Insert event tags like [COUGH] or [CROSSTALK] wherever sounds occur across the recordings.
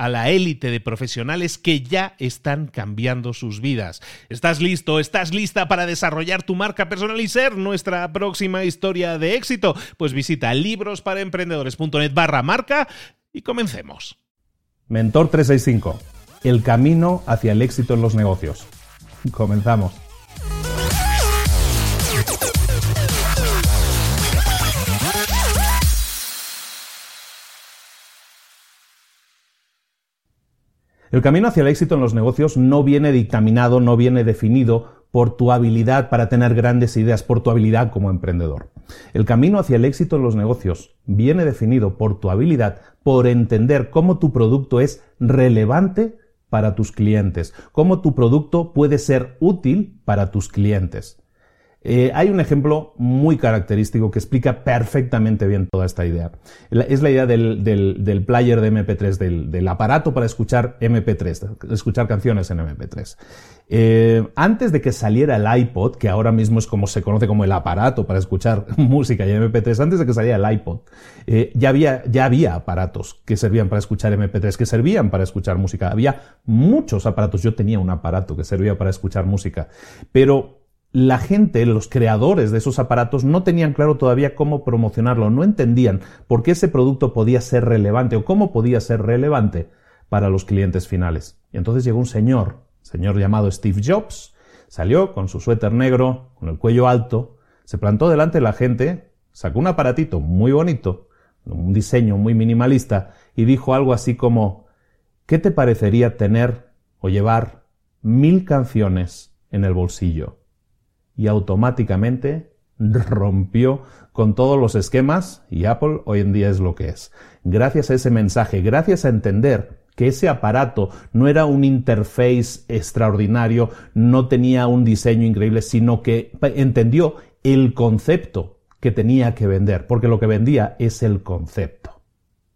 a la élite de profesionales que ya están cambiando sus vidas. ¿Estás listo? ¿Estás lista para desarrollar tu marca personal y ser nuestra próxima historia de éxito? Pues visita librosparaemprendedores.net barra marca y comencemos. Mentor 365. El camino hacia el éxito en los negocios. Comenzamos. El camino hacia el éxito en los negocios no viene dictaminado, no viene definido por tu habilidad para tener grandes ideas, por tu habilidad como emprendedor. El camino hacia el éxito en los negocios viene definido por tu habilidad, por entender cómo tu producto es relevante para tus clientes, cómo tu producto puede ser útil para tus clientes. Eh, hay un ejemplo muy característico que explica perfectamente bien toda esta idea. Es la idea del, player de MP3, del, aparato para escuchar MP3, escuchar canciones en MP3. Eh, antes de que saliera el iPod, que ahora mismo es como se conoce como el aparato para escuchar [LAUGHS] música y MP3, antes de que saliera el iPod, eh, ya, había, ya había aparatos que servían para escuchar MP3, que servían para escuchar música. Había muchos aparatos. Yo tenía un aparato que servía para escuchar música. Pero la gente, los creadores de esos aparatos, no tenían claro todavía cómo promocionarlo, no entendían por qué ese producto podía ser relevante o cómo podía ser relevante para los clientes finales. Y entonces llegó un señor, señor llamado Steve Jobs, salió con su suéter negro, con el cuello alto, se plantó delante de la gente, sacó un aparatito muy bonito, un diseño muy minimalista, y dijo algo así como, ¿qué te parecería tener o llevar mil canciones en el bolsillo? Y automáticamente rompió con todos los esquemas y Apple hoy en día es lo que es. Gracias a ese mensaje, gracias a entender que ese aparato no era un interface extraordinario, no tenía un diseño increíble, sino que entendió el concepto que tenía que vender, porque lo que vendía es el concepto.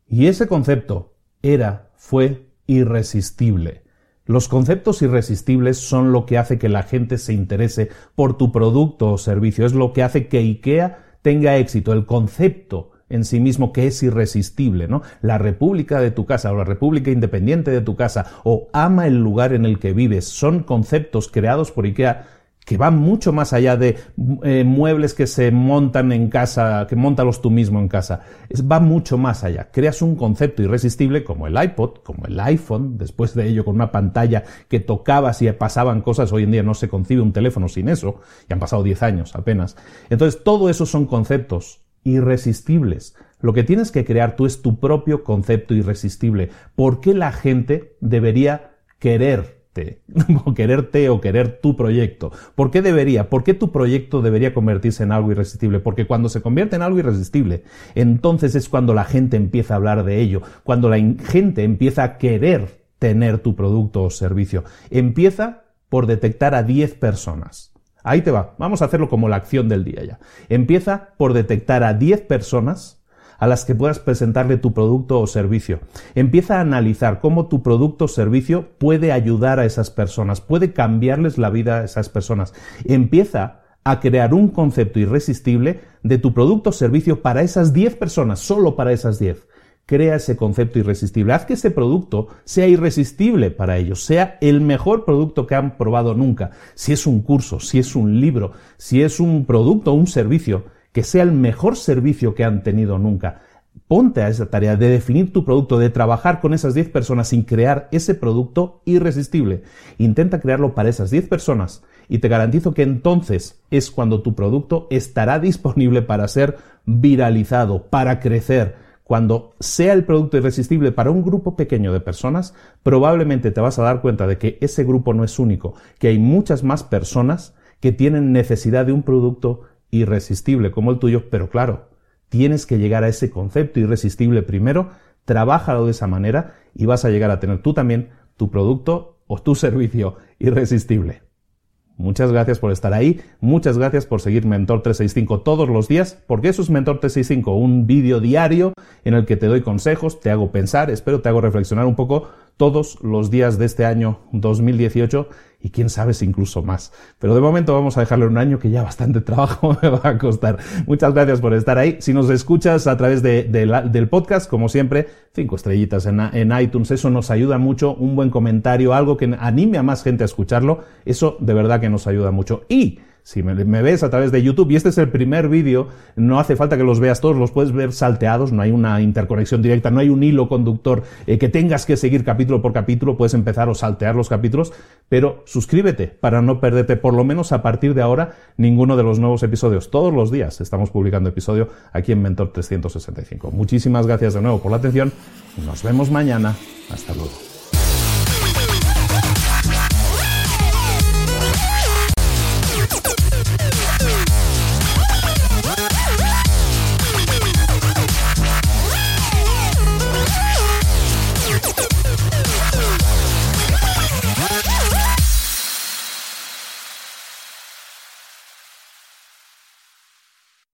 Y ese concepto era, fue irresistible. Los conceptos irresistibles son lo que hace que la gente se interese por tu producto o servicio, es lo que hace que IKEA tenga éxito, el concepto en sí mismo que es irresistible, ¿no? La república de tu casa o la república independiente de tu casa o ama el lugar en el que vives son conceptos creados por IKEA que van mucho más allá de eh, muebles que se montan en casa, que montalos tú mismo en casa. va mucho más allá. Creas un concepto irresistible como el iPod, como el iPhone, después de ello con una pantalla que tocabas y pasaban cosas. Hoy en día no se concibe un teléfono sin eso, y han pasado 10 años apenas. Entonces, todo eso son conceptos irresistibles. Lo que tienes que crear tú es tu propio concepto irresistible. ¿Por qué la gente debería querer [LAUGHS] quererte o querer tu proyecto. ¿Por qué debería? ¿Por qué tu proyecto debería convertirse en algo irresistible? Porque cuando se convierte en algo irresistible, entonces es cuando la gente empieza a hablar de ello, cuando la gente empieza a querer tener tu producto o servicio. Empieza por detectar a 10 personas, Ahí te va. Vamos a hacerlo como la acción del día ya. Empieza por detectar a 10 personas a las que puedas presentarle tu producto o servicio. Empieza a analizar cómo tu producto o servicio puede ayudar a esas personas, puede cambiarles la vida a esas personas. Empieza a crear un concepto irresistible de tu producto o servicio para esas 10 personas, solo para esas 10 crea ese concepto irresistible. Haz que ese producto sea irresistible para ellos, sea el mejor producto que han probado nunca. Si es un curso, si es un libro, si es un producto o un servicio, que sea el mejor servicio que han tenido nunca. Ponte a esa tarea de definir tu producto, de trabajar con esas 10 personas sin crear ese producto irresistible. Intenta crearlo para esas 10 personas y te garantizo que entonces es cuando tu producto estará [LAUGHS] disponible para ser viralizado, para crecer. Cuando sea el producto irresistible para un grupo pequeño de personas, probablemente te vas a dar cuenta de que ese grupo no es único, que hay muchas más personas que tienen necesidad de un producto irresistible como el tuyo, pero claro, tienes que llegar a ese concepto irresistible primero, trabájalo de esa manera y vas a llegar a tener tú también tu producto o tu [LAUGHS] servicio irresistible. Muchas gracias por estar ahí, muchas gracias por seguir Mentor 365 todos los días, porque eso es Mentor 365, un vídeo diario en el que te doy consejos, te hago pensar, espero te hago reflexionar un poco todos los días de este año 2018 y quién sabe si incluso más. Pero de momento vamos a dejarle un año que ya bastante [LAUGHS] trabajo me va a costar. Muchas gracias por estar ahí. Si nos escuchas a través de, del podcast, como siempre, cinco estrellitas en, en iTunes, eso nos ayuda mucho. Un buen comentario, algo que anime a más gente a escucharlo, eso de verdad que nos ayuda mucho. Y si me, ves a través de YouTube y este es el primer vídeo, no hace falta que los veas todos, los puedes ver salteados, no hay una interconexión directa, no hay un hilo conductor eh, que tengas que seguir capítulo por capítulo, puedes empezar o saltear los capítulos, pero suscríbete para no perderte por lo menos a partir de ahora ninguno de los nuevos episodios. Todos los días estamos publicando episodio aquí en Mentor 365. Muchísimas gracias de nuevo por la atención. Nos vemos mañana. Hasta luego.